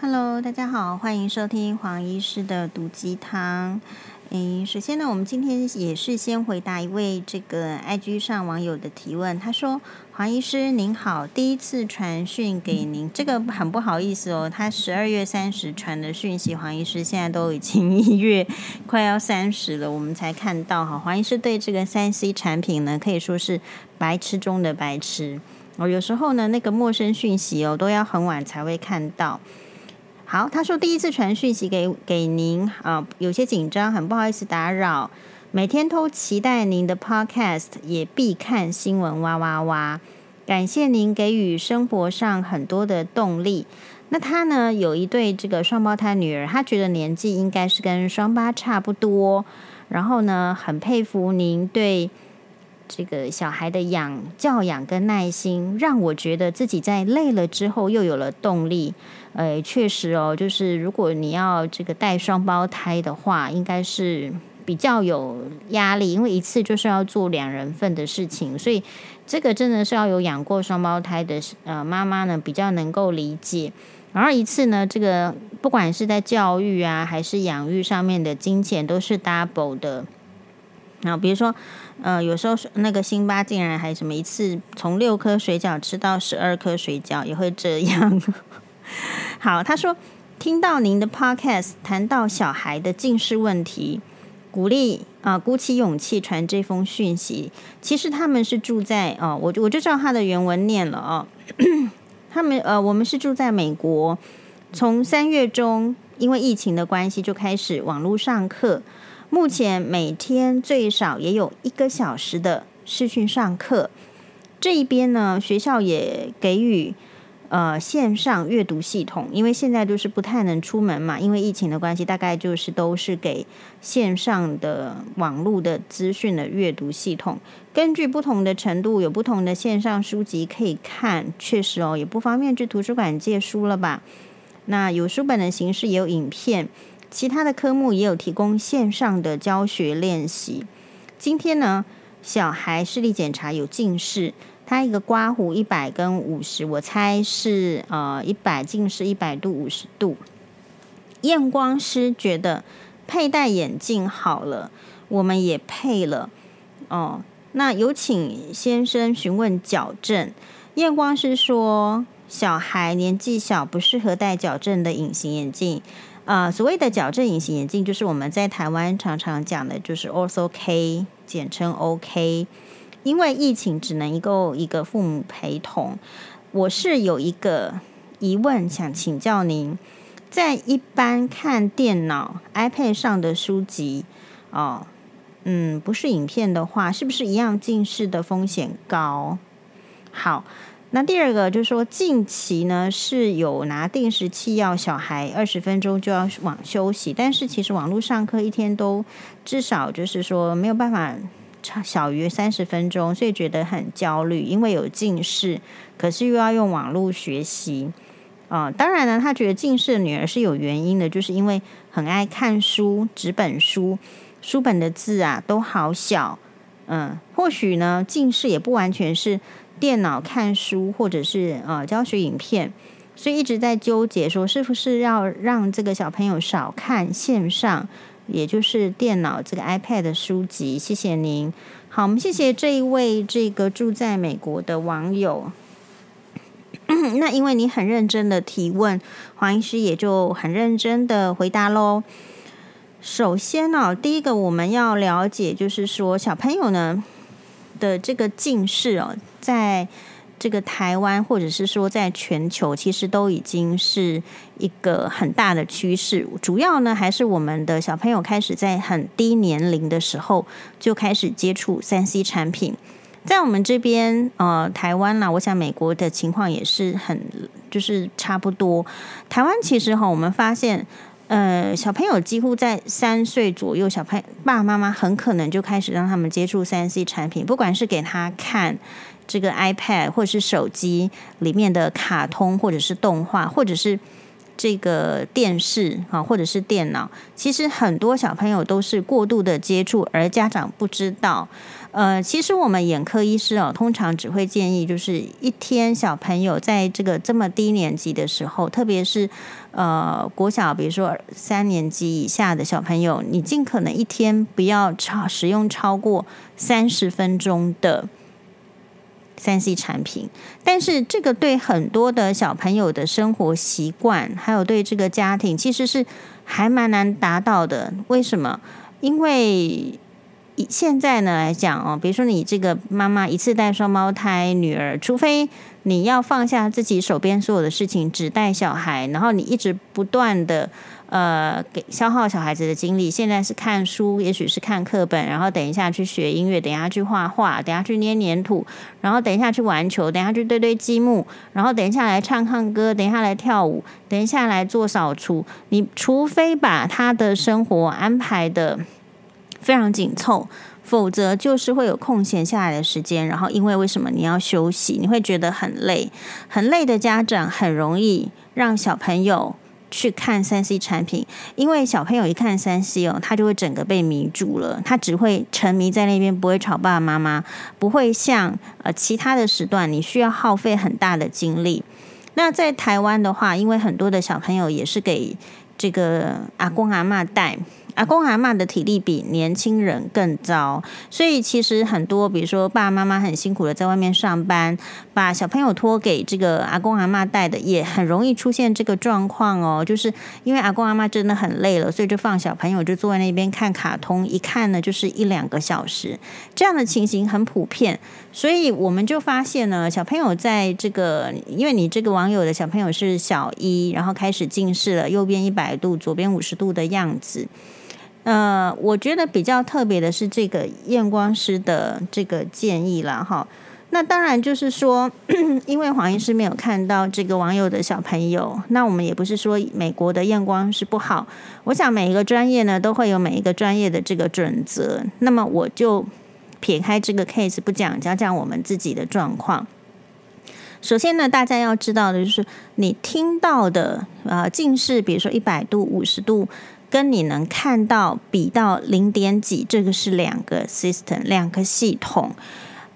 Hello，大家好，欢迎收听黄医师的毒鸡汤。诶，首先呢，我们今天也是先回答一位这个 IG 上网友的提问。他说：“黄医师您好，第一次传讯给您，这个很不好意思哦，他十二月三十传的讯息，黄医师现在都已经 一月快要三十了，我们才看到哈。黄医师对这个三 C 产品呢，可以说是白痴中的白痴哦。有时候呢，那个陌生讯息哦，都要很晚才会看到。”好，他说第一次传讯息给给您啊，有些紧张，很不好意思打扰。每天都期待您的 podcast，也必看新闻哇哇哇。感谢您给予生活上很多的动力。那他呢，有一对这个双胞胎女儿，他觉得年纪应该是跟双八差不多。然后呢，很佩服您对这个小孩的养教养跟耐心，让我觉得自己在累了之后又有了动力。呃，确实哦，就是如果你要这个带双胞胎的话，应该是比较有压力，因为一次就是要做两人份的事情，所以这个真的是要有养过双胞胎的呃妈妈呢，比较能够理解。然后一次呢，这个不管是在教育啊，还是养育上面的金钱都是 double 的。然后比如说，呃，有时候那个辛巴竟然还什么一次从六颗水饺吃到十二颗水饺，也会这样。好，他说听到您的 podcast 谈到小孩的近视问题，鼓励啊、鼓起勇气传这封讯息。其实他们是住在啊、呃，我我就照他的原文念了、哦。他们呃，我们是住在美国，从三月中因为疫情的关系就开始网络上课，目前每天最少也有一个小时的视讯上课。这一边呢，学校也给予。呃，线上阅读系统，因为现在都是不太能出门嘛，因为疫情的关系，大概就是都是给线上的网络的资讯的阅读系统。根据不同的程度，有不同的线上书籍可以看。确实哦，也不方便去图书馆借书了吧？那有书本的形式，也有影片，其他的科目也有提供线上的教学练习。今天呢，小孩视力检查有近视。他一个刮胡一百跟五十，我猜是呃一百近视一百度五十度。验光师觉得佩戴眼镜好了，我们也配了哦。那有请先生询问矫正。验光师说小孩年纪小，不适合戴矫正的隐形眼镜。啊、所谓的矫正隐形眼镜，就是我们在台湾常常讲的，就是 Ortho K，简称 OK。因为疫情只能一个一个父母陪同，我是有一个疑问想请教您，在一般看电脑 iPad 上的书籍哦，嗯，不是影片的话，是不是一样近视的风险高？好，那第二个就是说，近期呢是有拿定时器要，小孩二十分钟就要网休息，但是其实网络上课一天都至少就是说没有办法。小于三十分钟，所以觉得很焦虑，因为有近视，可是又要用网络学习。啊、当然呢，他觉得近视的女儿是有原因的，就是因为很爱看书，纸本书，书本的字啊都好小。嗯，或许呢，近视也不完全是电脑看书或者是呃教学影片，所以一直在纠结说，是不是要让这个小朋友少看线上。也就是电脑这个 iPad 的书籍，谢谢您。好，我们谢谢这一位这个住在美国的网友。那因为你很认真的提问，黄医师也就很认真的回答喽。首先呢，第一个我们要了解，就是说小朋友呢的这个近视哦，在。这个台湾，或者是说在全球，其实都已经是一个很大的趋势。主要呢，还是我们的小朋友开始在很低年龄的时候就开始接触三 C 产品。在我们这边，呃，台湾啦，我想美国的情况也是很，就是差不多。台湾其实哈，我们发现，呃，小朋友几乎在三岁左右，小朋爸爸妈妈很可能就开始让他们接触三 C 产品，不管是给他看。这个 iPad 或者是手机里面的卡通，或者是动画，或者是这个电视啊，或者是电脑，其实很多小朋友都是过度的接触，而家长不知道。呃，其实我们眼科医师哦，通常只会建议，就是一天小朋友在这个这么低年级的时候，特别是呃国小，比如说三年级以下的小朋友，你尽可能一天不要超使用超过三十分钟的三 C 产品。但是这个对很多的小朋友的生活习惯，还有对这个家庭，其实是还蛮难达到的。为什么？因为现在呢来讲哦，比如说你这个妈妈一次带双胞胎女儿，除非你要放下自己手边所有的事情，只带小孩，然后你一直不断的呃给消耗小孩子的精力。现在是看书，也许是看课本，然后等一下去学音乐，等一下去画画，等一下去捏黏土，然后等一下去玩球，等一下去堆堆积木，然后等一下来唱唱歌，等一下来跳舞，等一下来做扫除。你除非把他的生活安排的。非常紧凑，否则就是会有空闲下来的时间。然后，因为为什么你要休息？你会觉得很累，很累的家长很容易让小朋友去看三 C 产品，因为小朋友一看三 C 哦，他就会整个被迷住了，他只会沉迷在那边，不会吵爸爸妈妈，不会像呃其他的时段，你需要耗费很大的精力。那在台湾的话，因为很多的小朋友也是给这个阿公阿嬷带。阿公阿嬷的体力比年轻人更糟，所以其实很多，比如说爸爸妈妈很辛苦的在外面上班，把小朋友托给这个阿公阿嬷带的，也很容易出现这个状况哦。就是因为阿公阿嬷真的很累了，所以就放小朋友就坐在那边看卡通，一看呢就是一两个小时，这样的情形很普遍。所以我们就发现呢，小朋友在这个，因为你这个网友的小朋友是小一，然后开始近视了，右边一百度，左边五十度的样子。呃，我觉得比较特别的是这个验光师的这个建议了哈。那当然就是说，因为黄医师没有看到这个网友的小朋友，那我们也不是说美国的验光师不好。我想每一个专业呢都会有每一个专业的这个准则。那么我就撇开这个 case 不讲，讲讲我们自己的状况。首先呢，大家要知道的就是你听到的、呃、近视，比如说一百度、五十度。跟你能看到比到零点几，这个是两个 system，两个系统。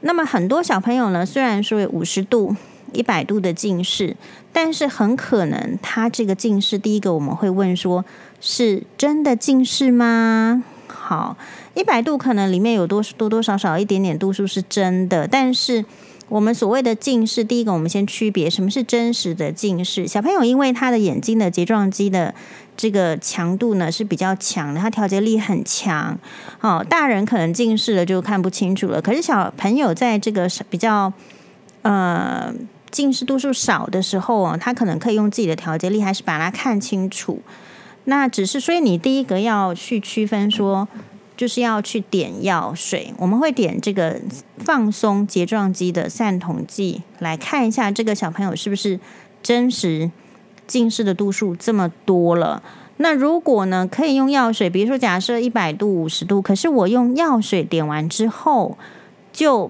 那么很多小朋友呢，虽然说有五十度、一百度的近视，但是很可能他这个近视，第一个我们会问说，是真的近视吗？好，一百度可能里面有多多多少少一点点度数是真的，但是。我们所谓的近视，第一个我们先区别什么是真实的近视。小朋友因为他的眼睛的睫状肌的这个强度呢是比较强的，他调节力很强。哦，大人可能近视了就看不清楚了，可是小朋友在这个比较呃近视度数少的时候啊，他可能可以用自己的调节力还是把它看清楚。那只是所以你第一个要去区分说。就是要去点药水，我们会点这个放松睫状肌的散瞳剂，来看一下这个小朋友是不是真实近视的度数这么多了。那如果呢，可以用药水，比如说假设一百度、五十度，可是我用药水点完之后，就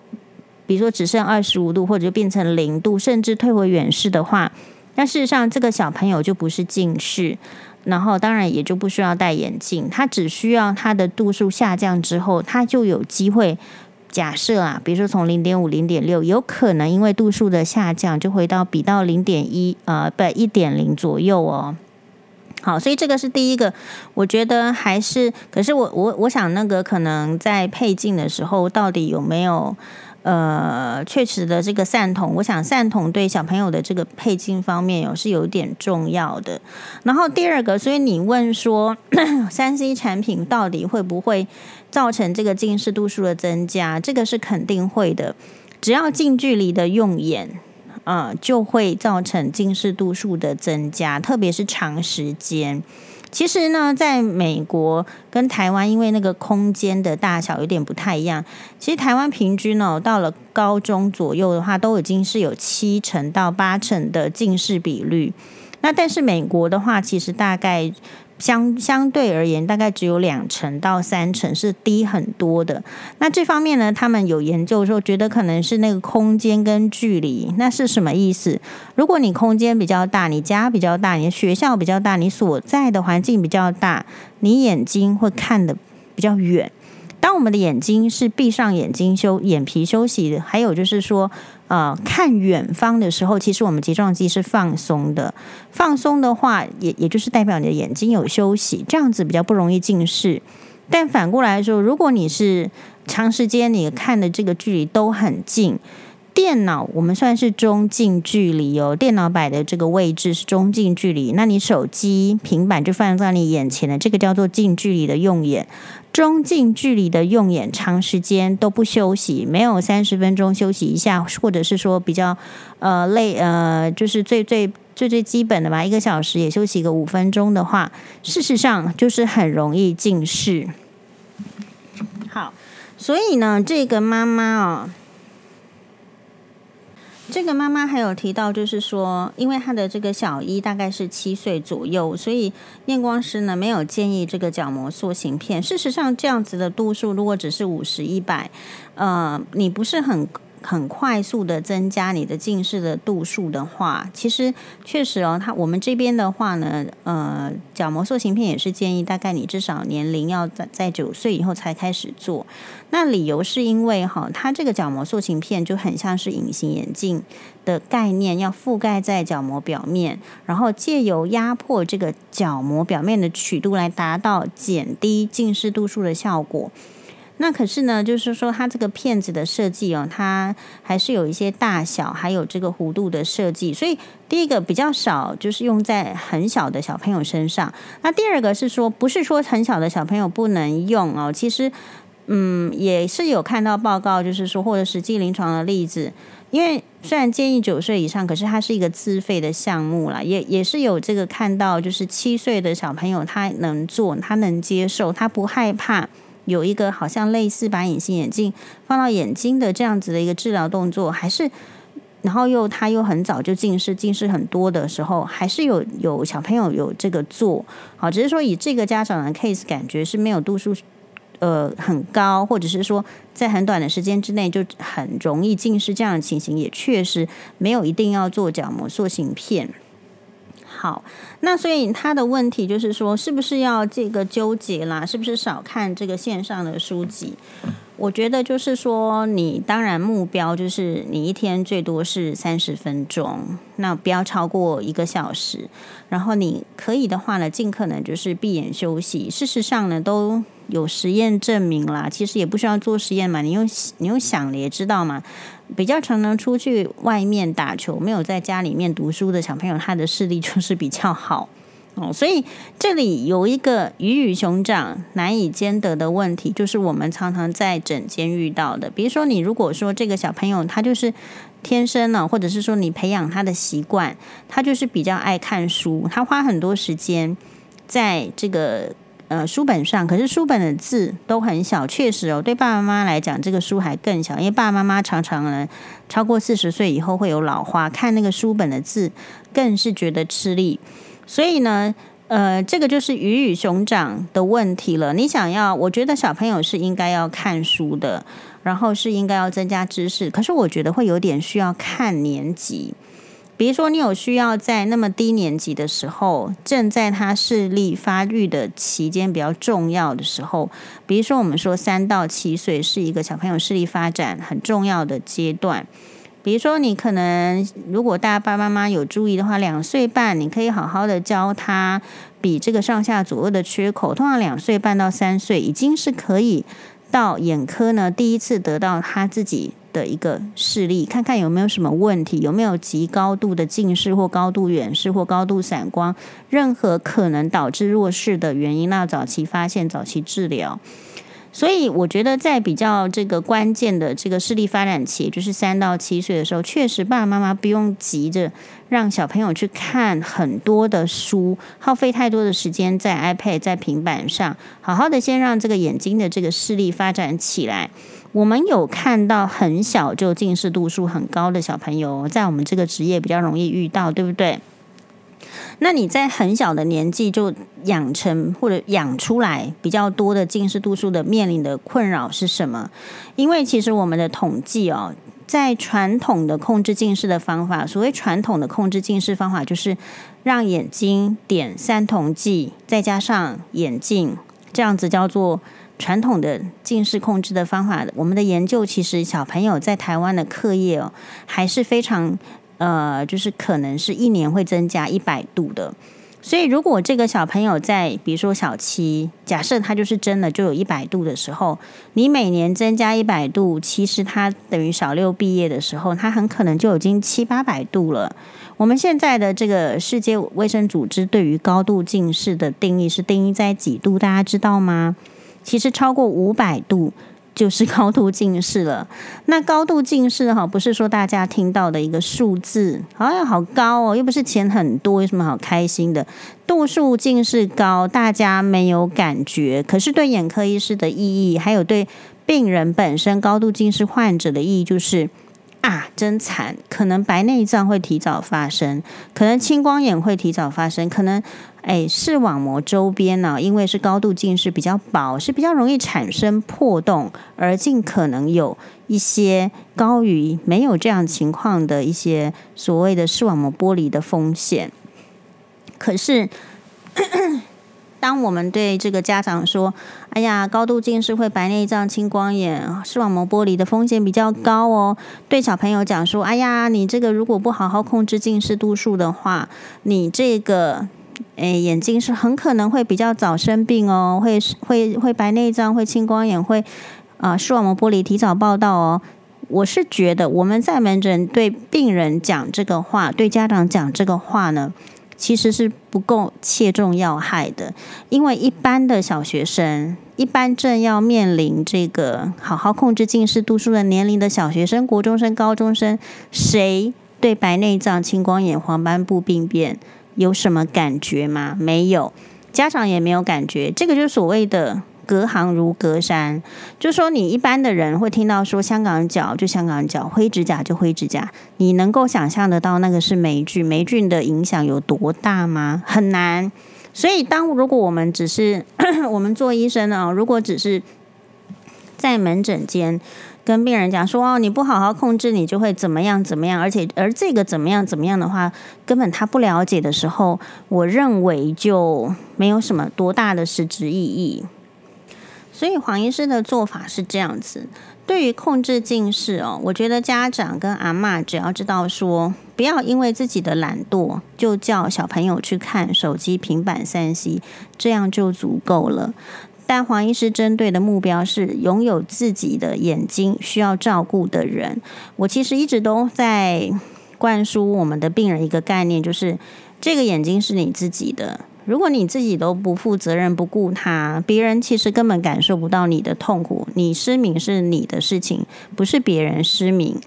比如说只剩二十五度，或者就变成零度，甚至退回远视的话，那事实上这个小朋友就不是近视。然后当然也就不需要戴眼镜，他只需要他的度数下降之后，他就有机会。假设啊，比如说从零点五、零点六，有可能因为度数的下降，就回到比到零点一，呃，不一点零左右哦。好，所以这个是第一个，我觉得还是，可是我我我想那个可能在配镜的时候，到底有没有？呃，确实的，这个散瞳，我想散瞳对小朋友的这个配镜方面有是有点重要的。然后第二个，所以你问说，三 C 产品到底会不会造成这个近视度数的增加？这个是肯定会的，只要近距离的用眼，呃，就会造成近视度数的增加，特别是长时间。其实呢，在美国跟台湾，因为那个空间的大小有点不太一样。其实台湾平均哦，到了高中左右的话，都已经是有七成到八成的近视比率。那但是美国的话，其实大概。相相对而言，大概只有两成到三成是低很多的。那这方面呢，他们有研究说，觉得可能是那个空间跟距离。那是什么意思？如果你空间比较大，你家比较大，你学校比较大，你所在的环境比较大，你眼睛会看的比较远。当我们的眼睛是闭上眼睛休眼皮休息的，还有就是说，呃，看远方的时候，其实我们睫状肌是放松的。放松的话，也也就是代表你的眼睛有休息，这样子比较不容易近视。但反过来说，如果你是长时间你看的这个距离都很近。电脑我们算是中近距离哦，电脑摆的这个位置是中近距离，那你手机、平板就放在你眼前的，这个叫做近距离的用眼。中近距离的用眼，长时间都不休息，没有三十分钟休息一下，或者是说比较呃累呃，就是最最最最基本的吧，一个小时也休息个五分钟的话，事实上就是很容易近视。好，所以呢，这个妈妈啊。这个妈妈还有提到，就是说，因为她的这个小一大概是七岁左右，所以验光师呢没有建议这个角膜塑形片。事实上，这样子的度数如果只是五十、一百，呃，你不是很。很快速的增加你的近视的度数的话，其实确实哦，它我们这边的话呢，呃，角膜塑形片也是建议大概你至少年龄要在在九岁以后才开始做。那理由是因为哈，它这个角膜塑形片就很像是隐形眼镜的概念，要覆盖在角膜表面，然后借由压迫这个角膜表面的曲度来达到减低近视度数的效果。那可是呢，就是说它这个片子的设计哦，它还是有一些大小，还有这个弧度的设计。所以第一个比较少，就是用在很小的小朋友身上。那第二个是说，不是说很小的小朋友不能用哦，其实嗯，也是有看到报告，就是说或者实际临床的例子。因为虽然建议九岁以上，可是它是一个自费的项目啦，也也是有这个看到，就是七岁的小朋友他能做，他能接受，他不害怕。有一个好像类似把隐形眼镜放到眼睛的这样子的一个治疗动作，还是，然后又他又很早就近视，近视很多的时候，还是有有小朋友有这个做，好，只是说以这个家长的 case 感觉是没有度数，呃，很高，或者是说在很短的时间之内就很容易近视这样的情形，也确实没有一定要做角膜塑形片。好，那所以他的问题就是说，是不是要这个纠结啦？是不是少看这个线上的书籍？我觉得就是说，你当然目标就是你一天最多是三十分钟，那不要超过一个小时。然后你可以的话呢，尽可能就是闭眼休息。事实上呢，都有实验证明啦，其实也不需要做实验嘛，你用你用想的也知道嘛。比较常常出去外面打球，没有在家里面读书的小朋友，他的视力就是比较好 哦。所以这里有一个鱼与熊掌难以兼得的问题，就是我们常常在诊间遇到的。比如说，你如果说这个小朋友他就是天生呢，或者是说你培养他的习惯，他就是比较爱看书，他花很多时间在这个。呃，书本上，可是书本的字都很小，确实哦，对爸爸妈妈来讲，这个书还更小，因为爸爸妈妈常常呢，超过四十岁以后会有老花，看那个书本的字更是觉得吃力，所以呢，呃，这个就是鱼与熊掌的问题了。你想要，我觉得小朋友是应该要看书的，然后是应该要增加知识，可是我觉得会有点需要看年级。比如说，你有需要在那么低年级的时候，正在他视力发育的期间比较重要的时候，比如说我们说三到七岁是一个小朋友视力发展很重要的阶段。比如说，你可能如果大家爸爸妈妈有注意的话，两岁半你可以好好的教他比这个上下左右的缺口。通常两岁半到三岁已经是可以到眼科呢，第一次得到他自己。的一个视力，看看有没有什么问题，有没有极高度的近视或高度远视或高度散光，任何可能导致弱视的原因，那早期发现、早期治疗。所以我觉得，在比较这个关键的这个视力发展期，就是三到七岁的时候，确实爸爸妈妈不用急着让小朋友去看很多的书，耗费太多的时间在 iPad、在平板上，好好的先让这个眼睛的这个视力发展起来。我们有看到很小就近视度数很高的小朋友，在我们这个职业比较容易遇到，对不对？那你在很小的年纪就养成或者养出来比较多的近视度数的面临的困扰是什么？因为其实我们的统计哦，在传统的控制近视的方法，所谓传统的控制近视方法，就是让眼睛点散瞳剂，再加上眼镜，这样子叫做传统的近视控制的方法。我们的研究其实小朋友在台湾的课业哦，还是非常。呃，就是可能是一年会增加一百度的，所以如果这个小朋友在比如说小七，假设他就是真的就有一百度的时候，你每年增加一百度，其实他等于小六毕业的时候，他很可能就已经七八百度了。我们现在的这个世界卫生组织对于高度近视的定义是定义在几度？大家知道吗？其实超过五百度。就是高度近视了。那高度近视哈，不是说大家听到的一个数字，好像好高哦，又不是钱很多，有什么好开心的？度数近视高，大家没有感觉，可是对眼科医师的意义，还有对病人本身高度近视患者的意义，就是。啊，真惨！可能白内障会提早发生，可能青光眼会提早发生，可能哎，视网膜周边呢、因为是高度近视比较薄，是比较容易产生破洞，而尽可能有一些高于没有这样情况的一些所谓的视网膜剥离的风险。可是。当我们对这个家长说：“哎呀，高度近视会白内障、青光眼、视网膜剥离的风险比较高哦。”对小朋友讲说：“哎呀，你这个如果不好好控制近视度数的话，你这个诶眼睛是很可能会比较早生病哦，会会会白内障、会青光眼、会啊、视网膜剥离提早报道哦。”我是觉得我们在门诊对病人讲这个话，对家长讲这个话呢。其实是不够切中要害的，因为一般的小学生，一般正要面临这个好好控制近视度数的年龄的小学生、国中生、高中生，谁对白内障、青光眼、黄斑部病变有什么感觉吗？没有，家长也没有感觉。这个就是所谓的。隔行如隔山，就说你一般的人会听到说香港脚就香港脚，灰指甲就灰指甲，你能够想象得到那个是霉菌，霉菌的影响有多大吗？很难。所以当如果我们只是 我们做医生呢，如果只是在门诊间跟病人讲说哦，你不好好控制，你就会怎么样怎么样，而且而这个怎么样怎么样的话，根本他不了解的时候，我认为就没有什么多大的实质意义。所以黄医师的做法是这样子，对于控制近视哦，我觉得家长跟阿嬷只要知道说，不要因为自己的懒惰就叫小朋友去看手机、平板、三 C，这样就足够了。但黄医师针对的目标是拥有自己的眼睛需要照顾的人。我其实一直都在灌输我们的病人一个概念，就是这个眼睛是你自己的。如果你自己都不负责任、不顾他，别人其实根本感受不到你的痛苦。你失明是你的事情，不是别人失明。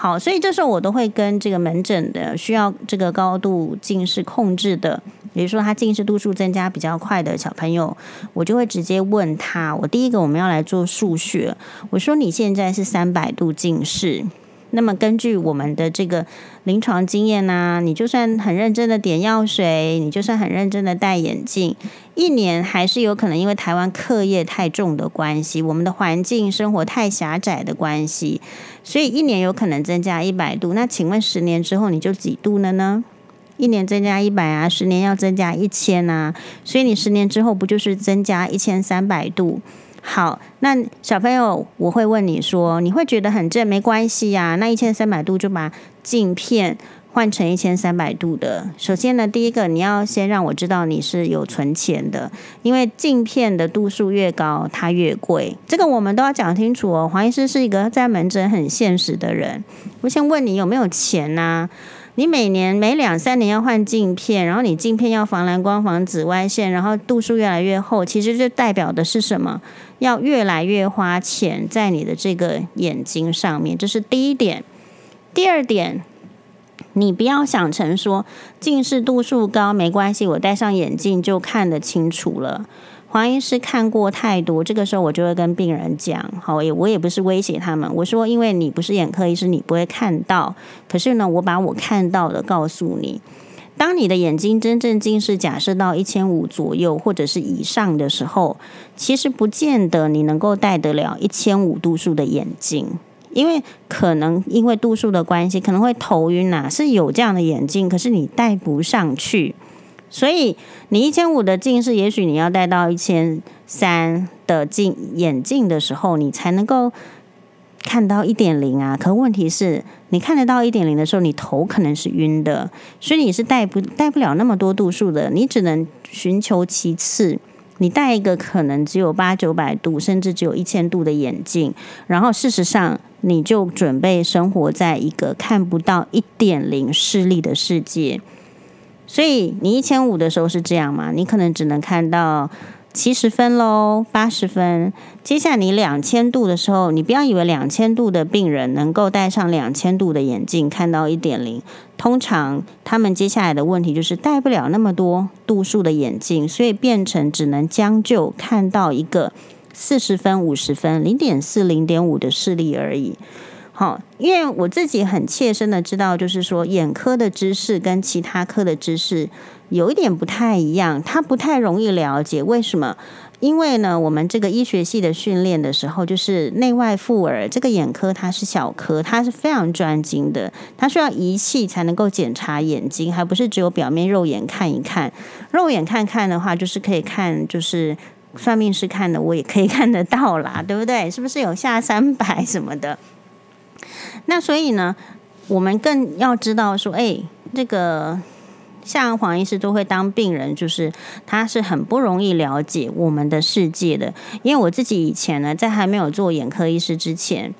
好，所以这时候我都会跟这个门诊的需要这个高度近视控制的，比如说他近视度数增加比较快的小朋友，我就会直接问他。我第一个我们要来做数学，我说你现在是三百度近视。那么根据我们的这个临床经验呢、你就算很认真的点药水，你就算很认真的戴眼镜，一年还是有可能因为台湾课业太重的关系，我们的环境生活太狭窄的关系，所以一年有可能增加一百度。那请问十年之后你就几度了呢？一年增加一百啊，十年要增加一千啊，所以你十年之后不就是增加一千三百度？好，那小朋友，我会问你说，你会觉得很正，没关系呀、啊。那一千三百度就把镜片换成一千三百度的。首先呢，第一个你要先让我知道你是有存钱的，因为镜片的度数越高，它越贵。这个我们都要讲清楚哦。黄医师是一个在门诊很现实的人，我先问你有没有钱呐、你每年每两三年要换镜片，然后你镜片要防蓝光、防紫外线，然后度数越来越厚，其实就代表的是什么？要越来越花钱在你的这个眼睛上面，这是第一点。第二点，你不要想成说近视度数高没关系，我戴上眼镜就看得清楚了。黄医师看过太多，这个时候我就会跟病人讲，好，也我也不是威胁他们，我说因为你不是眼科医师，你不会看到，可是呢，我把我看到的告诉你。当你的眼睛真正近视假设到一千五左右或者是以上的时候，其实不见得你能够戴得了一千五度数的眼镜，因为可能因为度数的关系，可能会头晕呐，是有这样的眼镜，可是你戴不上去。所以你一千五的近视，也许你要戴到一千三的镜眼镜的时候，你才能够看到一点零啊。可问题是，你看得到一点零的时候，你头可能是晕的，所以你是戴不戴不了那么多度数的。你只能寻求其次，你戴一个可能只有八九百度，甚至只有一千度的眼镜，然后事实上你就准备生活在一个看不到一点零视力的世界。所以你一千五的时候是这样吗？你可能只能看到七十分喽，八十分。接下来你两千度的时候，你不要以为两千度的病人能够戴上两千度的眼镜看到一点零。通常他们接下来的问题就是戴不了那么多度数的眼镜，所以变成只能将就看到一个四十分、五十分、零点四、零点五的视力而已。好，因为我自己很切身的知道，就是说眼科的知识跟其他科的知识有一点不太一样，它不太容易了解。为什么？因为呢，我们这个医学系的训练的时候，就是内外妇儿这个眼科它是小科，它是非常专精的，它需要仪器才能够检查眼睛，还不是只有表面肉眼看一看。肉眼看看的话，就是可以看，就是算命师看的，我也可以看得到啦，对不对？是不是有下三百什么的？那所以呢，我们更要知道说，哎，这个像黄医师都会当病人，就是他是很不容易了解我们的世界的。因为我自己以前呢，在还没有做眼科医师之前，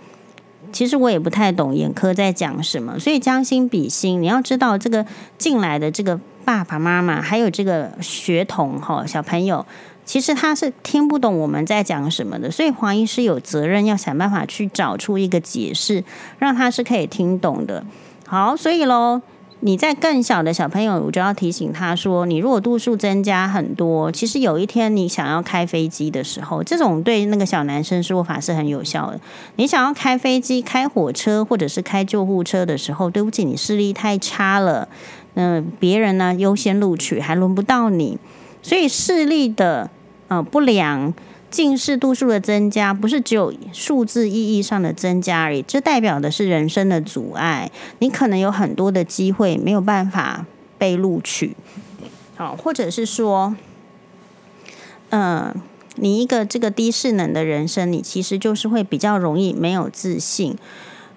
其实我也不太懂眼科在讲什么。所以将心比心，你要知道这个进来的这个爸爸妈妈，还有这个学童哈小朋友。其实他是听不懂我们在讲什么的，所以黄医师有责任要想办法去找出一个解释，让他是可以听懂的。好，所以喽，你在更小的小朋友，我就要提醒他说，你如果度数增加很多，其实有一天你想要开飞机的时候，这种对那个小男生说法是很有效的。你想要开飞机、开火车或者是开救护车的时候，对不起，你视力太差了，嗯，别人呢优先录取，还轮不到你，所以视力的。呃，不良近视度数的增加，不是只有数字意义上的增加而已，这代表的是人生的阻碍。你可能有很多的机会没有办法被录取，好，或者是说，嗯、呃，你一个这个低视能的人生，你其实就是会比较容易没有自信。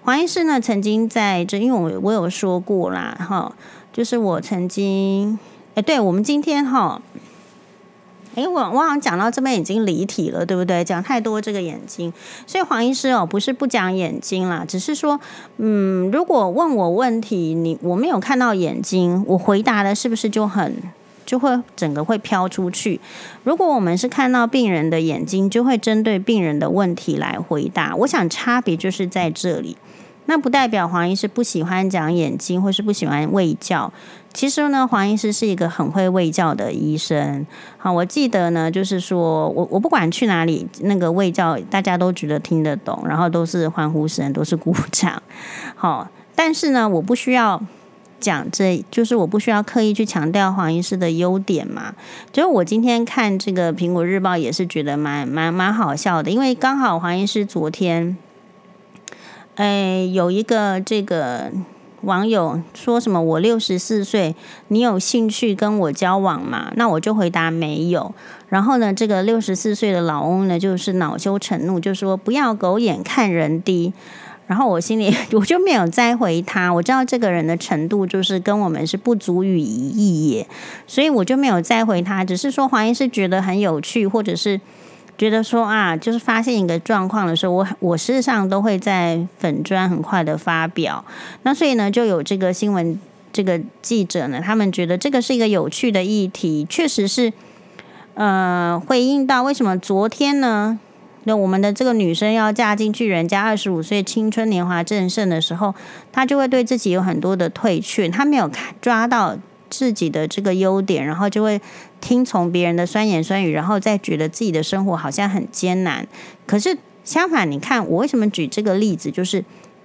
黄医师呢，曾经在这，因为我我有说过啦，哈，就是我曾经，哎，对，我们今天哈。诶，我我好像讲到这边已经离题了，对不对？讲太多这个眼睛，所以黄医师哦，不是不讲眼睛啦，只是说，嗯，如果问我问题，你我没有看到眼睛，我回答的是不是就很就会整个会飘出去？如果我们是看到病人的眼睛，就会针对病人的问题来回答。我想差别就是在这里。那不代表黄医师不喜欢讲眼睛，或是不喜欢喂教。其实呢，黄医师是一个很会喂教的医生。好，我记得呢，就是说我我不管去哪里，那个喂教大家都觉得听得懂，然后都是欢呼声，都是鼓掌。好，但是呢，我不需要讲这，就是我不需要刻意去强调黄医师的优点嘛。就是我今天看这个苹果日报也是觉得蛮蛮蛮好笑的，因为刚好黄医师昨天。哎，有一个这个网友说什么？我六十四岁，你有兴趣跟我交往吗？那我就回答没有。然后呢，这个六十四岁的老翁呢，就是恼羞成怒，就说不要狗眼看人低。然后我心里 我就没有再回他，我知道这个人的程度就是跟我们是不足与一役也，所以我就没有再回他。只是说黄医师觉得很有趣，或者是。觉得说啊，就是发现一个状况的时候，我我事实上都会在粉砖很快的发表。那所以呢，就有这个新闻这个记者呢，他们觉得这个是一个有趣的议题，确实是呃回应到为什么昨天呢，那我们的这个女生要嫁进去人家二十五岁青春年华正盛的时候，她就会对自己有很多的退却，她没有抓到自己的这个优点，然后就会。听从别人的酸言酸语，然后再觉得自己的生活好像很艰难。可是相反，你看我为什么举这个例子？就是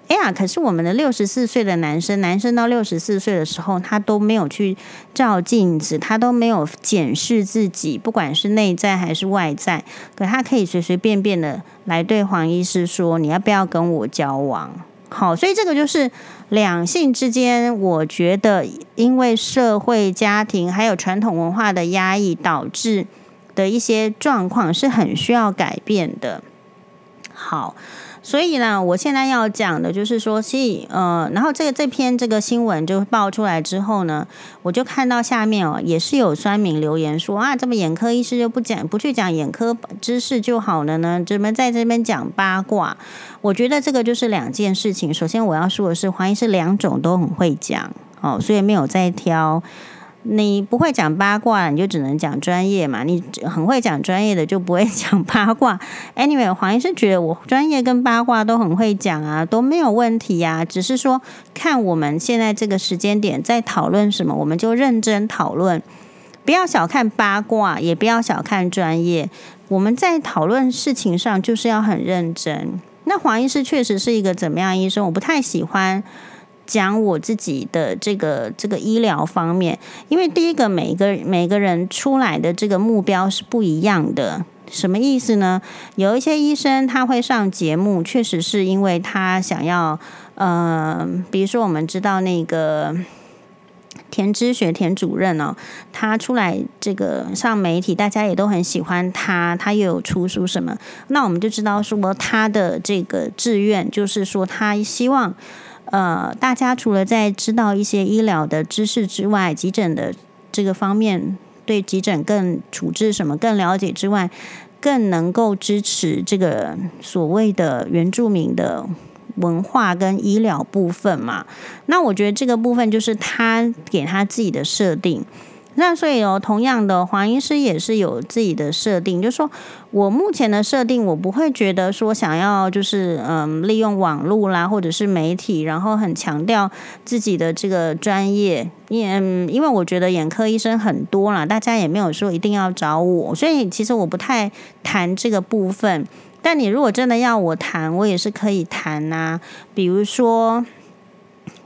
哎呀，可是我们的六十四岁的男生，男生到六十四岁的时候，他都没有去照镜子，他都没有检视自己，不管是内在还是外在，可他可以随随便便的来对黄医师说：“你要不要跟我交往？”好，所以这个就是两性之间，我觉得因为社会、家庭还有传统文化的压抑导致的一些状况，是很需要改变的。好。所以呢，我现在要讲的就是说，所以呃，然后这个这篇这个新闻就爆出来之后呢，我就看到下面哦，也是有酸民留言说啊，这么眼科医师就不讲不去讲眼科知识就好了呢？怎么在这边讲八卦？我觉得这个就是两件事情。首先我要说的是，黄医师两种都很会讲哦，所以没有在挑。你不会讲八卦，你就只能讲专业嘛。你很会讲专业的，就不会讲八卦。Anyway，黄医师觉得我专业跟八卦都很会讲啊，都没有问题呀。只是说看我们现在这个时间点在讨论什么，我们就认真讨论，不要小看八卦，也不要小看专业。我们在讨论事情上就是要很认真。那黄医师确实是一个怎么样医生？我不太喜欢。讲我自己的这个这个医疗方面，因为第一个，每一个每个人出来的这个目标是不一样的。什么意思呢？有一些医生他会上节目，确实是因为他想要，呃，比如说我们知道那个田知学田主任哦，他出来这个上媒体，大家也都很喜欢他，他又有出书什么，那我们就知道说他的这个志愿就是说他希望。呃，大家除了在知道一些医疗的知识之外，急诊的这个方面对急诊更处置什么更了解之外，更能够支持这个所谓的原住民的文化跟医疗部分嘛。那我觉得这个部分就是他给他自己的设定。那所以哦，同样的，黄医师也是有自己的设定，就是说我目前的设定，我不会觉得说想要就是嗯，利用网络啦，或者是媒体，然后很强调自己的这个专业，因因为我觉得眼科医生很多啦，大家也没有说一定要找我，所以其实我不太谈这个部分。但你如果真的要我谈，我也是可以谈呐，比如说。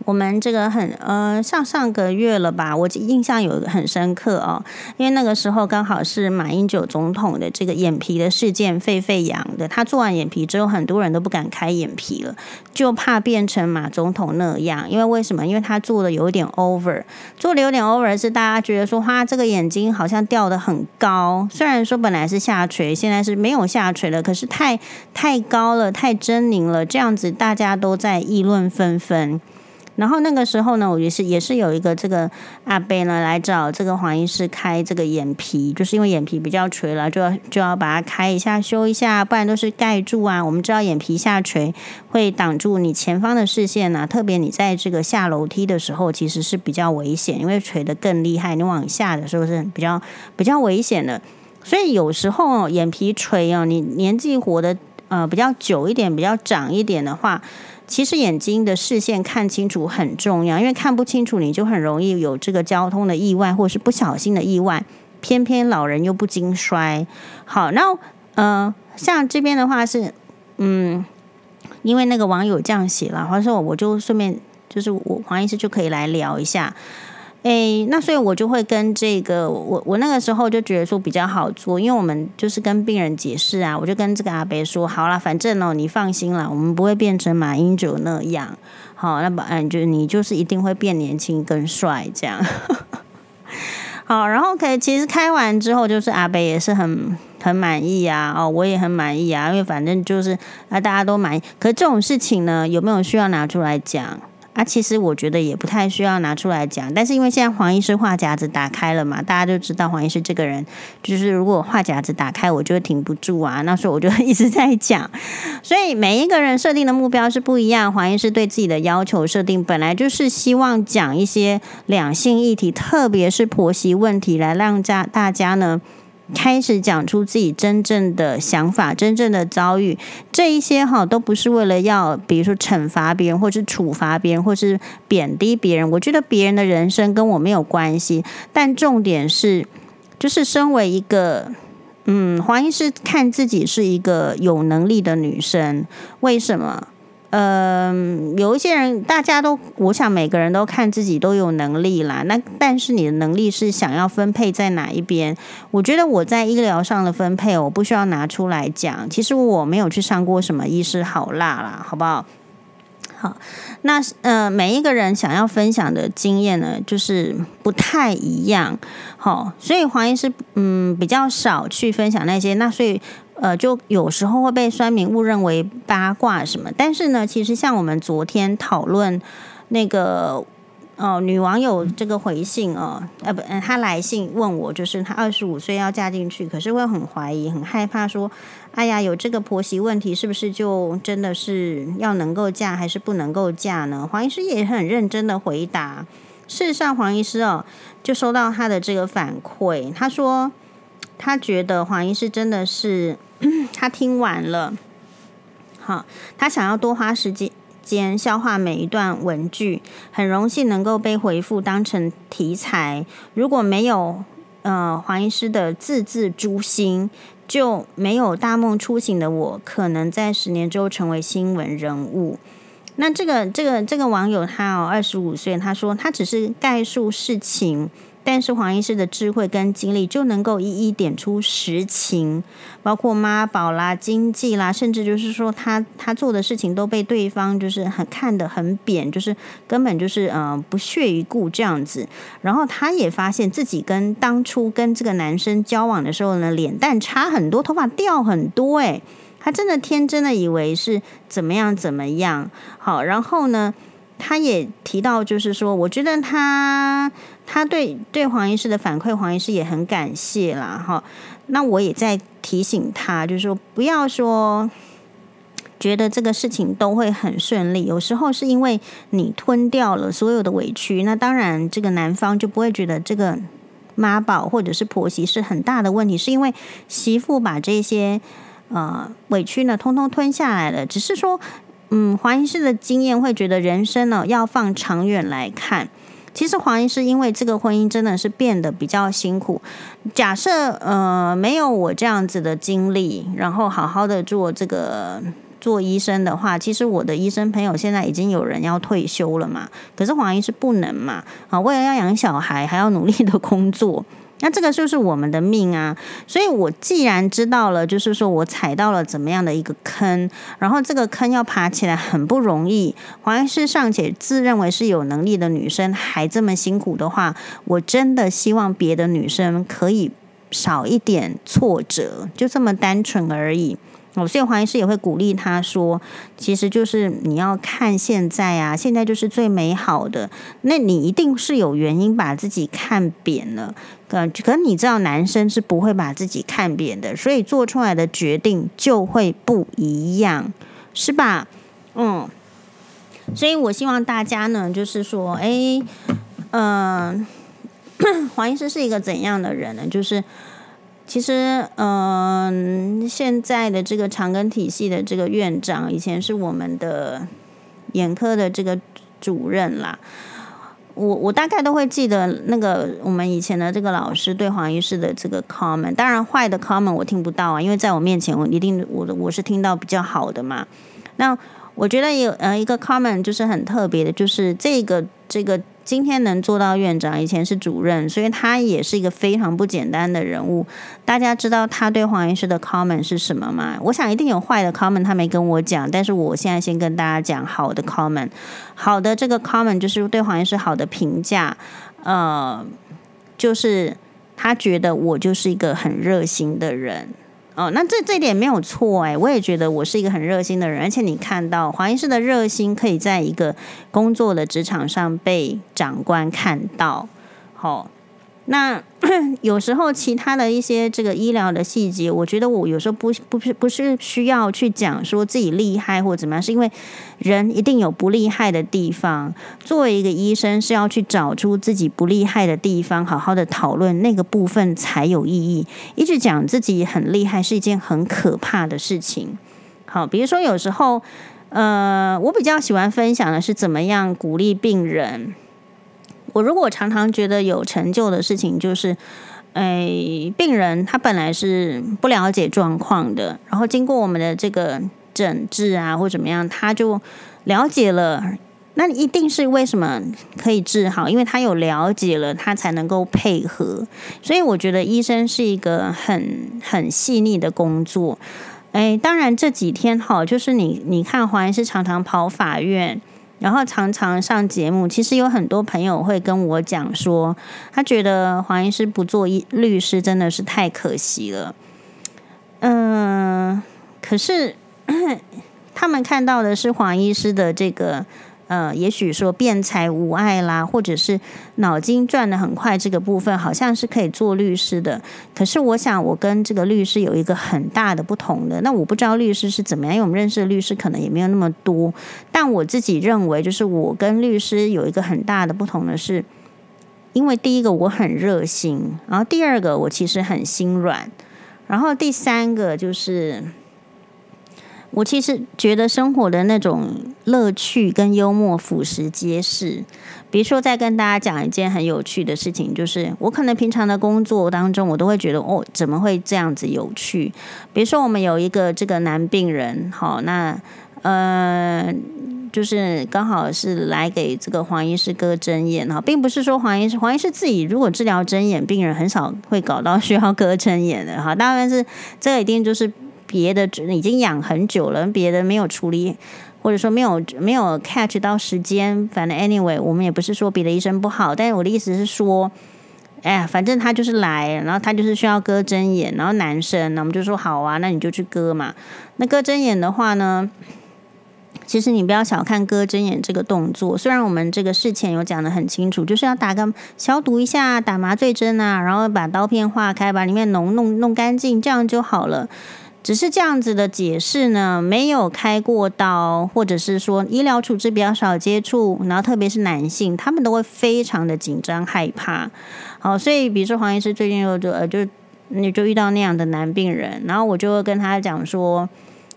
我们这个很呃，上上个月了吧，我印象有很深刻哦，因为那个时候刚好是马英九总统的这个眼皮的事件沸沸扬的，他做完眼皮之后，很多人都不敢开眼皮了，就怕变成马总统那样。因为为什么？因为他做的有点 over，做的有点 over 是大家觉得说，他这个眼睛好像掉得很高，虽然说本来是下垂，现在是没有下垂了，可是太太高了，太狰狞了，这样子大家都在议论纷纷。然后那个时候呢，我也是也是有一个这个阿伯呢来找这个黄医师开这个眼皮，就是因为眼皮比较垂了，就要就要把它开一下修一下，不然都是盖住啊。我们知道眼皮下垂会挡住你前方的视线啊，特别你在这个下楼梯的时候，其实是比较危险，因为垂得更厉害，你往下的时候是比较比较危险的。所以有时候眼皮垂哦，你年纪活得呃比较久一点，比较长一点的话。其实眼睛的视线看清楚很重要，因为看不清楚，你就很容易有这个交通的意外，或是不小心的意外。偏偏老人又不经摔。好，那嗯，像这边的话是，嗯，因为那个网友这样写了，或者说我就顺便就是我黄医师就可以来聊一下。诶，那所以我就会跟这个我我那个时候就觉得说比较好做，因为我们就是跟病人解释啊，我就跟这个阿伯说，好啦，反正哦，你放心啦，我们不会变成马英九那样，好，那么嗯，就你就是一定会变年轻更帅这样。好，然后可以其实开完之后，就是阿伯也是很很满意啊，哦，我也很满意啊，因为反正就是啊，大家都满意。可是这种事情呢，有没有需要拿出来讲？啊，其实我觉得也不太需要拿出来讲，但是因为现在黄医师话匣子打开了嘛，大家就知道黄医师这个人，就是如果话匣子打开，我就会停不住啊，那时候我就 一直在讲，所以每一个人设定的目标是不一样，黄医师对自己的要求设定本来就是希望讲一些两性议题，特别是婆媳问题，来让家大家呢。开始讲出自己真正的想法、真正的遭遇，这一些哈都不是为了要，比如说惩罚别人，或是处罚别人，或是贬低别人。我觉得别人的人生跟我没有关系，但重点是，就是身为一个，嗯，黄医师看自己是一个有能力的女生，为什么？嗯，有一些人，大家都，我想每个人都看自己都有能力啦。那但是你的能力是想要分配在哪一边？我觉得我在医疗上的分配，我不需要拿出来讲。其实我没有去上过什么医师好辣啦，好不好？好，那呃，每一个人想要分享的经验呢，就是不太一样。好，所以黄医师嗯比较少去分享那些。那所以呃，就有时候会被酸民误认为八卦什么。但是呢，其实像我们昨天讨论那个。哦，女网友这个回信哦，呃不，嗯，她来信问我，就是她二十五岁要嫁进去，可是会很怀疑、很害怕，说，哎呀，有这个婆媳问题，是不是就真的是要能够嫁，还是不能够嫁呢？黄医师也很认真的回答。事实上，黄医师哦，就收到他的这个反馈，他说他觉得黄医师真的是，他听完了，好，他想要多花时间。间消化每一段文句，很荣幸能够被回复当成题材。如果没有呃黄医师的字字诛心，就没有大梦初醒的我，可能在十年之后成为新闻人物。那这个这个这个网友他哦二十五岁，他说他只是概述事情。但是黄医师的智慧跟经历就能够一一点出实情，包括妈宝啦、经济啦，甚至就是说他他做的事情都被对方就是很看得很扁，就是根本就是嗯、不屑一顾这样子。然后他也发现自己跟当初跟这个男生交往的时候呢，脸蛋差很多，头发掉很多，诶，他真的天真的以为是怎么样怎么样。好，然后呢，他也提到就是说，我觉得他。他对对黄医师的反馈，黄医师也很感谢啦，哈。那我也在提醒他，就是说不要说觉得这个事情都会很顺利，有时候是因为你吞掉了所有的委屈，那当然这个男方就不会觉得这个妈宝或者是婆媳是很大的问题，是因为媳妇把这些呃委屈呢通通吞下来了。只是说，嗯，黄医师的经验会觉得人生呢要放长远来看。其实黄医师因为这个婚姻真的是变得比较辛苦。假设呃没有我这样子的经历，然后好好的做这个做医生的话，其实我的医生朋友现在已经有人要退休了嘛。可是黄医师不能嘛，啊，为了要养小孩，还要努力的工作。那这个就是我们的命啊，所以我既然知道了，就是说我踩到了怎么样的一个坑，然后这个坑要爬起来很不容易。黄医师尚且自认为是有能力的女生，还这么辛苦的话，我真的希望别的女生可以少一点挫折，就这么单纯而已。哦，所以黄医师也会鼓励他说，其实就是你要看现在啊，现在就是最美好的。那你一定是有原因把自己看扁了，可可你知道男生是不会把自己看扁的，所以做出来的决定就会不一样，是吧？嗯，所以我希望大家呢，就是说，哎，嗯、黄医师是一个怎样的人呢？就是。其实，嗯、现在的这个长庚体系的这个院长，以前是我们的眼科的这个主任啦。我我大概都会记得那个我们以前的这个老师对黄医师的这个 comment。当然，坏的 comment 我听不到啊，因为在我面前，我一定我我是听到比较好的嘛。那我觉得有呃一个 comment 就是很特别的，就是这个这个。今天能做到院长，以前是主任，所以他也是一个非常不简单的人物。大家知道他对黄医师的 comment 是什么吗？我想一定有坏的 comment，他没跟我讲。但是我现在先跟大家讲好的 comment。好的，这个 comment 就是对黄医师好的评价。呃，就是他觉得我就是一个很热心的人。哦，那这这一点没有错哎，我也觉得我是一个很热心的人，而且你看到黄医师的热心可以在一个工作的职场上被长官看到，好、那 有时候其他的一些这个医疗的细节，我觉得我有时候不不是不是需要去讲说自己厉害或怎么样，是因为人一定有不厉害的地方。作为一个医生，是要去找出自己不厉害的地方，好好的讨论那个部分才有意义。一直讲自己很厉害是一件很可怕的事情。好，比如说有时候，呃，我比较喜欢分享的是怎么样鼓励病人。我如果常常觉得有成就的事情，就是，哎，病人他本来是不了解状况的，然后经过我们的这个诊治啊，或怎么样，他就了解了，那一定是为什么可以治好？因为他有了解了，他才能够配合。所以我觉得医生是一个很很细腻的工作。哎，当然这几天哈，就是你你看黄医师常常跑法院，然后常常上节目。其实有很多朋友会跟我讲说，他觉得黄医师不做医律师真的是太可惜了。嗯，可是 他们看到的是黄医师的这个。呃，也许说辩才无碍啦，或者是脑筋转得很快，这个部分好像是可以做律师的。可是我想，我跟这个律师有一个很大的不同的。那我不知道律师是怎么样，因为我们认识的律师可能也没有那么多。但我自己认为，就是我跟律师有一个很大的不同的是，因为第一个我很热心，然后第二个我其实很心软，然后第三个就是。我其实觉得生活的那种乐趣跟幽默俯拾皆是。比如说，再跟大家讲一件很有趣的事情，就是我可能平常的工作当中，我都会觉得哦，怎么会这样子有趣？比如说，我们有一个这个男病人，好，那呃，就是刚好是来给这个黄医师割针眼哈，并不是说黄医师黄医师自己如果治疗针眼，病人很少会搞到需要割针眼的哈，当然是这个一定就是。别的已经养很久了，别的没有处理，或者说没有没有 catch 到时间。反正 anyway，我们也不是说别的医生不好，但是我的意思是说，哎呀，反正他就是来，然后他就是需要割针眼，然后男生，那我们就说好啊，那你就去割嘛。那割针眼的话呢，其实你不要小看割针眼这个动作，虽然我们这个事前有讲得很清楚，就是要打个消毒一下，打麻醉针啊，然后把刀片划开，把里面脓弄弄干净，这样就好了。只是这样子的解释呢，没有开过刀，或者是说医疗处置比较少接触，然后特别是男性，他们都会非常的紧张害怕。好，所以比如说黄医师最近又就呃就你就遇到那样的男病人，然后我就会跟他讲说。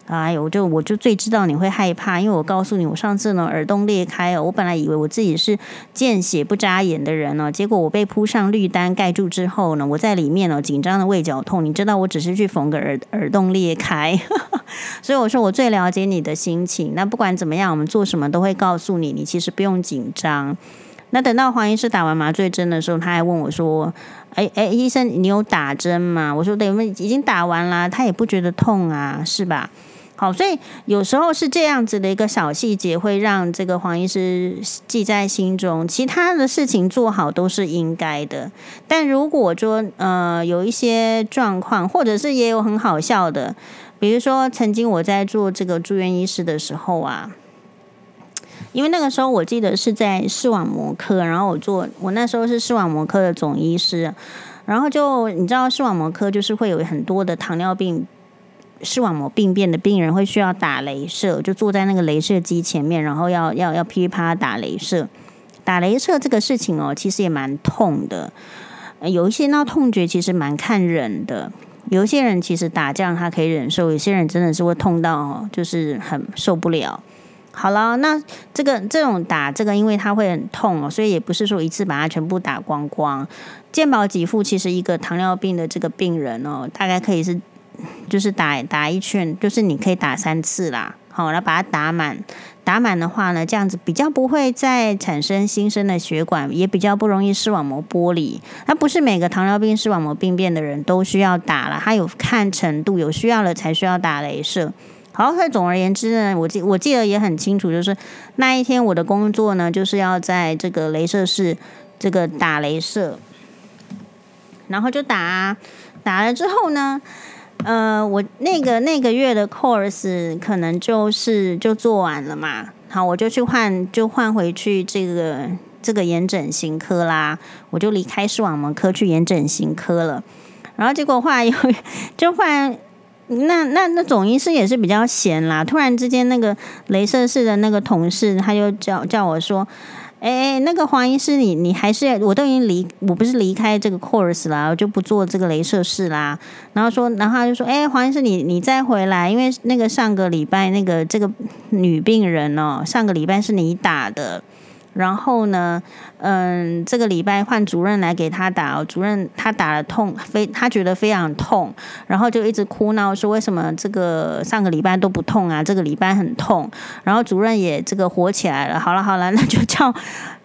哎呦，我就我就最知道你会害怕，因为我告诉你，我上次呢耳洞裂开了，我本来以为我自己是见血不眨眼的人呢，结果我被铺上绿单盖住之后呢，我在里面呢紧张的胃绞痛，你知道我只是去缝个耳耳洞裂开，所以我说我最了解你的心情。那不管怎么样，我们做什么都会告诉你，你其实不用紧张。那等到黄医师打完麻醉针的时候，他还问我说：“哎哎，医生，你有打针吗？”我说：“对，我们已经打完了，他也不觉得痛啊，是吧？”好，所以有时候是这样子的一个小细节，会让这个黄医师记在心中。其他的事情做好都是应该的，但如果说呃有一些状况，或者是也有很好笑的，比如说曾经我在做这个住院医师的时候啊，因为那个时候我记得是在视网膜科，然后我做我那时候是视网膜科的总医师，然后就你知道视网膜科就是会有很多的糖尿病。视网膜病变的病人会需要打雷射，就坐在那个雷射机前面，然后要要要噼里啪啦打雷射。打雷射这个事情哦，其实也蛮痛的。有一些那痛觉其实蛮看人的，有一些人其实打这样他可以忍受，有些人真的是会痛到，就是很受不了。好了，那这个这种打这个，因为它会很痛哦，所以也不是说一次把它全部打光光。健保给付其实一个糖尿病的这个病人哦，大概可以是。就是打打一圈，就是你可以打三次啦，好，然后把它打满。打满的话呢，这样子比较不会再产生新生的血管，也比较不容易视网膜剥离。那不是每个糖尿病视网膜病变的人都需要打了，它有看程度，有需要了才需要打镭射。好，所以总而言之呢，我记我记得也很清楚，就是那一天我的工作呢，就是要在这个镭射室这个打镭射，然后就打打了之后呢。呃，我那个 那个月的 course 可能就是就做完了嘛，好，我就去换，就换回去这个这个眼整形科啦，我就离开视网膜科去眼整形科了。然后结果后来又 就换，那那那总医师也是比较闲啦，突然之间那个镭射室的那个同事他就叫叫我说。哎，那个黄医师，你你还是我都已经离，我不是离开这个 course 啦，我就不做这个镭射室啦。然后说，然后他就说，哎，黄医师，你你再回来，因为那个上个礼拜那个这个女病人哦，上个礼拜是你打的，然后呢，嗯，这个礼拜换主任来给他打，主任他打了痛，非他觉得非常痛，然后就一直哭闹说为什么这个上个礼拜都不痛啊，这个礼拜很痛。然后主任也这个火起来了，好了好了，那就叫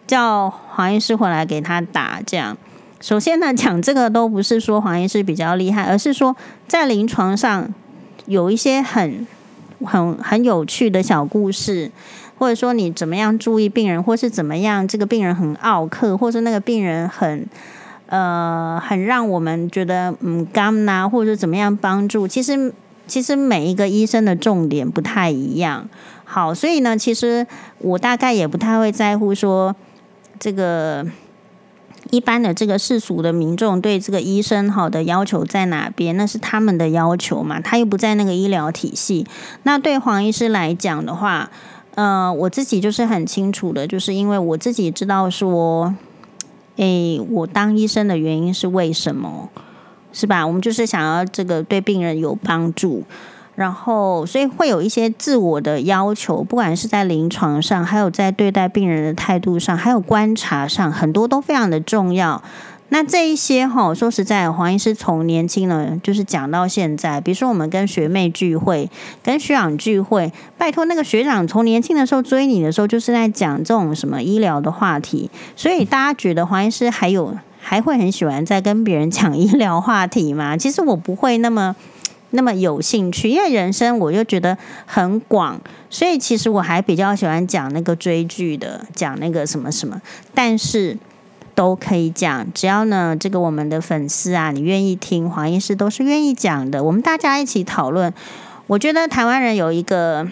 叫黄医师回来给他打。这样，首先呢，讲这个都不是说黄医师比较厉害，而是说在临床上有一些很很很有趣的小故事。或者说你怎么样注意病人，或是怎么样这个病人很奥客，或是那个病人很呃很让我们觉得嗯干呐，或者怎么样帮助，其实其实每一个医生的重点不太一样。好，所以呢，其实我大概也不太会在乎说这个一般的这个世俗的民众对这个医生好的要求在哪边，那是他们的要求嘛，他又不在那个医疗体系。那对黄医师来讲的话。呃，我自己就是很清楚的，就是因为我自己知道说，诶，我当医生的原因是为什么，是吧？我们就是想要这个对病人有帮助，然后所以会有一些自我的要求，不管是在临床上，还有在对待病人的态度上，还有观察上，很多都非常的重要。那这一些哈，说实在，黄医师从年轻呢，就是讲到现在。比如说，我们跟学妹聚会，跟学长聚会，拜托那个学长从年轻的时候追你的时候，就是在讲这种什么医疗的话题。所以大家觉得黄医师还有还会很喜欢在跟别人讲医疗话题吗？其实我不会那么那么有兴趣，因为人生我就觉得很广，所以其实我还比较喜欢讲那个追剧的，讲那个什么什么，但是。都可以讲，只要呢，这个我们的粉丝啊，你愿意听黄医师都是愿意讲的。我们大家一起讨论。我觉得台湾人有一个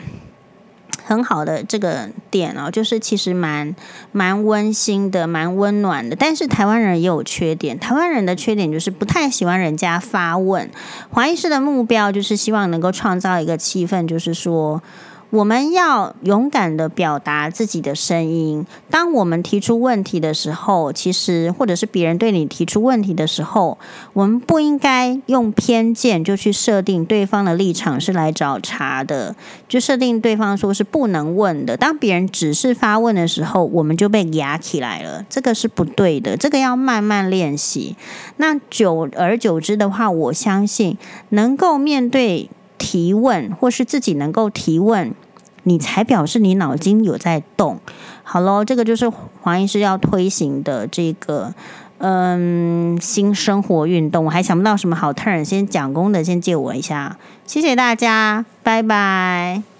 很好的这个点哦，就是其实蛮蛮温馨的，蛮温暖的。但是台湾人也有缺点，台湾人的缺点就是不太喜欢人家发问。黄医师的目标就是希望能够创造一个气氛，就是说。我们要勇敢地表达自己的声音。当我们提出问题的时候，其实或者是别人对你提出问题的时候，我们不应该用偏见就去设定对方的立场是来找茬的，就设定对方说是不能问的。当别人只是发问的时候，我们就被压起来了，这个是不对的。这个要慢慢练习。那久而久之的话，我相信能够面对。提问，或是自己能够提问，你才表示你脑筋有在动。好喽，这个就是黄医师要推行的这个嗯新生活运动。我还想不到什么好 turn，先讲功能先借我一下。谢谢大家，拜拜。